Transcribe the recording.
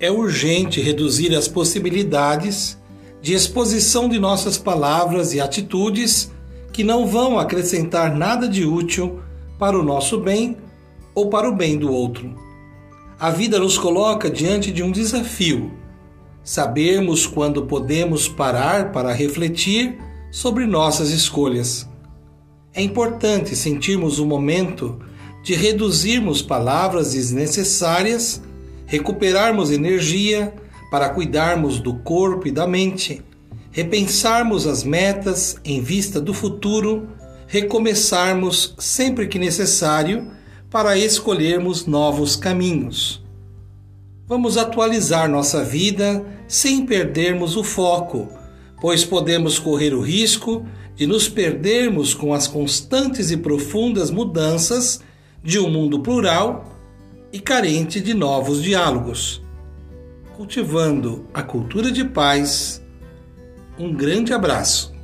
é urgente reduzir as possibilidades de exposição de nossas palavras e atitudes que não vão acrescentar nada de útil para o nosso bem ou para o bem do outro. A vida nos coloca diante de um desafio. Sabermos quando podemos parar para refletir sobre nossas escolhas. É importante sentirmos o momento de reduzirmos palavras desnecessárias, recuperarmos energia para cuidarmos do corpo e da mente, repensarmos as metas em vista do futuro, recomeçarmos sempre que necessário para escolhermos novos caminhos. Vamos atualizar nossa vida sem perdermos o foco, pois podemos correr o risco de nos perdermos com as constantes e profundas mudanças de um mundo plural e carente de novos diálogos. Cultivando a cultura de paz, um grande abraço.